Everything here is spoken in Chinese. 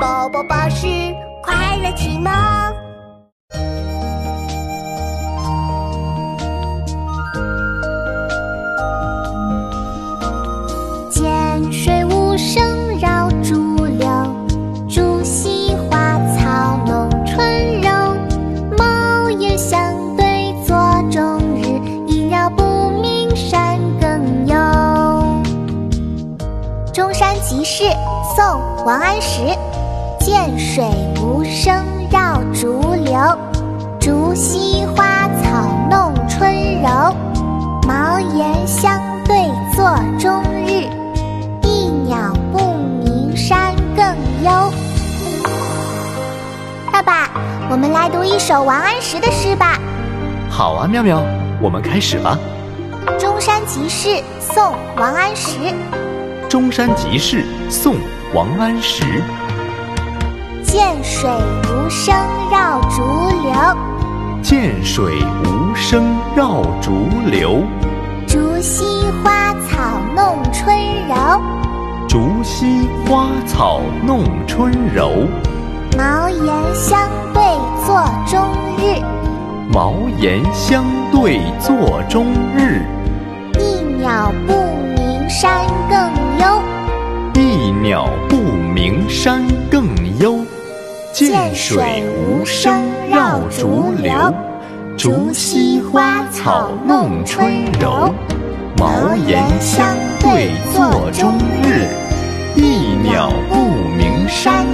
宝宝巴士快乐启蒙。涧水无声绕竹流，竹溪花草弄春柔。茅檐相对坐中日，一绕不鸣山更幽。中山即事，宋·王安石。涧水无声绕竹流，竹溪花草弄春柔。茅檐相对坐中日，一鸟不鸣山更幽。爸爸，我们来读一首王安石的诗吧。好啊，妙妙，我们开始吧。中山集市，宋·王安石。中山集市，宋·王安石。涧水无声绕竹流，涧水无声绕竹流。竹溪花草弄春柔，竹溪花草弄春柔。茅檐相对坐中日，茅檐相对坐中日。一鸟不鸣山更幽，一鸟不鸣山。涧水无声绕竹流，竹溪花草弄春柔。茅檐相对坐中日，一鸟不鸣山